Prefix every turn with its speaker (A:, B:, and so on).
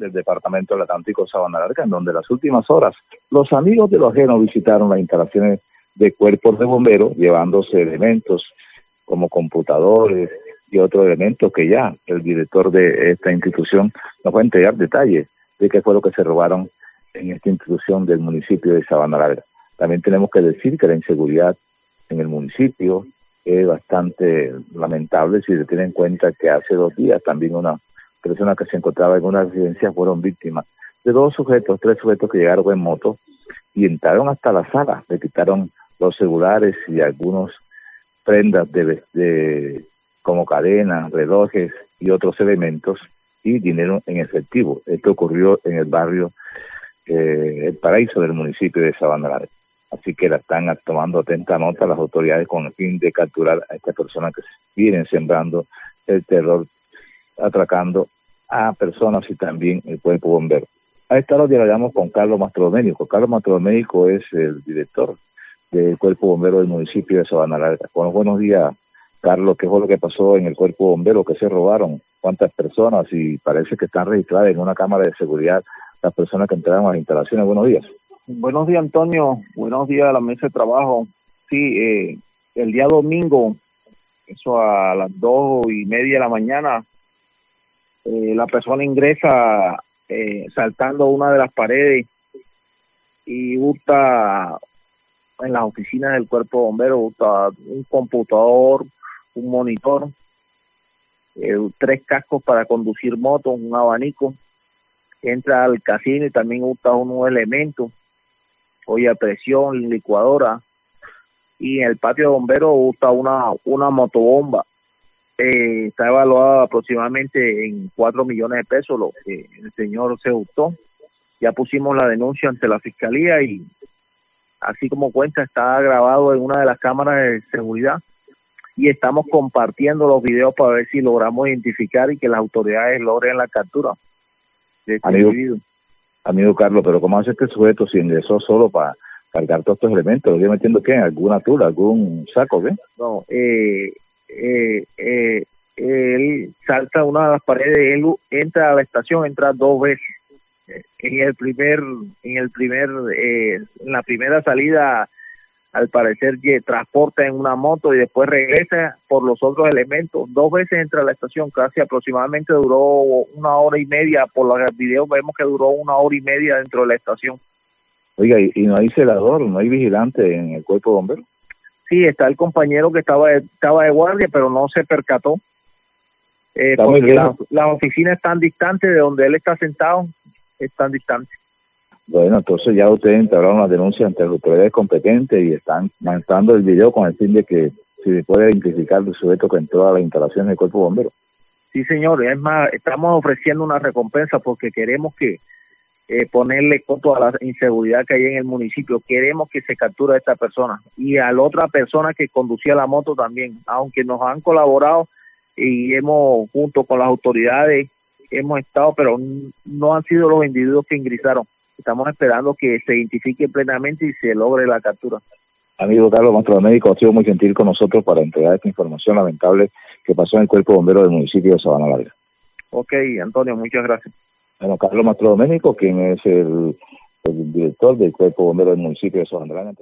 A: del Departamento del Atlántico Sabana Larga, en donde en las últimas horas los amigos de los ajenos visitaron las instalaciones de cuerpos de bomberos, llevándose elementos como computadores y otros elementos que ya el director de esta institución nos va a entregar detalles de qué fue lo que se robaron en esta institución del municipio de Sabana Larga. También tenemos que decir que la inseguridad en el municipio es bastante lamentable si se tiene en cuenta que hace dos días también una persona que se encontraba en una residencia fueron víctimas de dos sujetos, tres sujetos que llegaron en moto y entraron hasta la sala, le quitaron los celulares y algunos prendas de como cadenas, relojes y otros elementos y dinero en efectivo. Esto ocurrió en el barrio eh, El Paraíso del municipio de Sabana Así que la están tomando atenta nota las autoridades con el fin de capturar a estas personas que vienen sembrando el terror, atracando a personas y también el cuerpo bombero. A esta hora dialogamos con Carlos Mastrodoménico. Carlos Mastrodoménico es el director del cuerpo bombero del municipio de Sabana Larga. Bueno, buenos días, Carlos. ¿Qué fue lo que pasó en el cuerpo bombero? ¿Qué se robaron? ¿Cuántas personas? Y parece que están registradas en una cámara de seguridad las personas que entraron a las instalaciones. Buenos días.
B: Buenos días, Antonio. Buenos días a la mesa de trabajo. Sí, eh, el día domingo, eso a las dos y media de la mañana, eh, la persona ingresa eh, saltando una de las paredes y gusta en las oficinas del cuerpo de bomberos, gusta un computador, un monitor, tres cascos para conducir motos, un abanico, entra al casino y también gusta unos elementos olla presión, licuadora, y en el patio de bomberos gusta una, una motobomba. Eh, está evaluada aproximadamente en 4 millones de pesos, lo que el señor se gustó. Ya pusimos la denuncia ante la fiscalía y así como cuenta está grabado en una de las cámaras de seguridad y estamos compartiendo los videos para ver si logramos identificar y que las autoridades logren la captura
A: de este individuo amigo Carlos, pero ¿cómo hace este sujeto si ingresó solo para cargar todos estos elementos? ¿Lo viene metiendo qué? ¿Alguna tula, algún saco, qué?
B: No, eh, eh, eh, salta una de las paredes, él entra a la estación, entra dos veces. En el primer, en el primer, eh, en la primera salida al parecer transporta en una moto y después regresa por los otros elementos. Dos veces entra a la estación, casi aproximadamente duró una hora y media. Por los videos vemos que duró una hora y media dentro de la estación.
A: Oiga, ¿y, no hay celador, no hay vigilante en el cuerpo de bomberos?
B: Sí, está el compañero que estaba, estaba de guardia, pero no se percató. Eh, porque las oficinas están distantes de donde él está sentado, están distantes.
A: Bueno, entonces ya ustedes entraron la denuncia ante las autoridades competentes y están mandando el video con el fin de que se puede identificar el sujeto que entró a la instalación del cuerpo bombero.
B: Sí, señor, es más, estamos ofreciendo una recompensa porque queremos que eh, ponerle coto a la inseguridad que hay en el municipio. Queremos que se capture a esta persona y a la otra persona que conducía la moto también, aunque nos han colaborado y hemos, junto con las autoridades, hemos estado, pero no han sido los individuos que ingresaron. Estamos esperando que se identifique plenamente y se logre la captura.
A: Amigo Carlos, nuestro médico ha sido muy gentil con nosotros para entregar esta información lamentable que pasó en el cuerpo bombero del municipio de Sabana Larga.
B: Ok, Antonio, muchas gracias.
A: Bueno, Carlos Mastro Doménico, quien es el, el director del cuerpo bombero del municipio de Larga.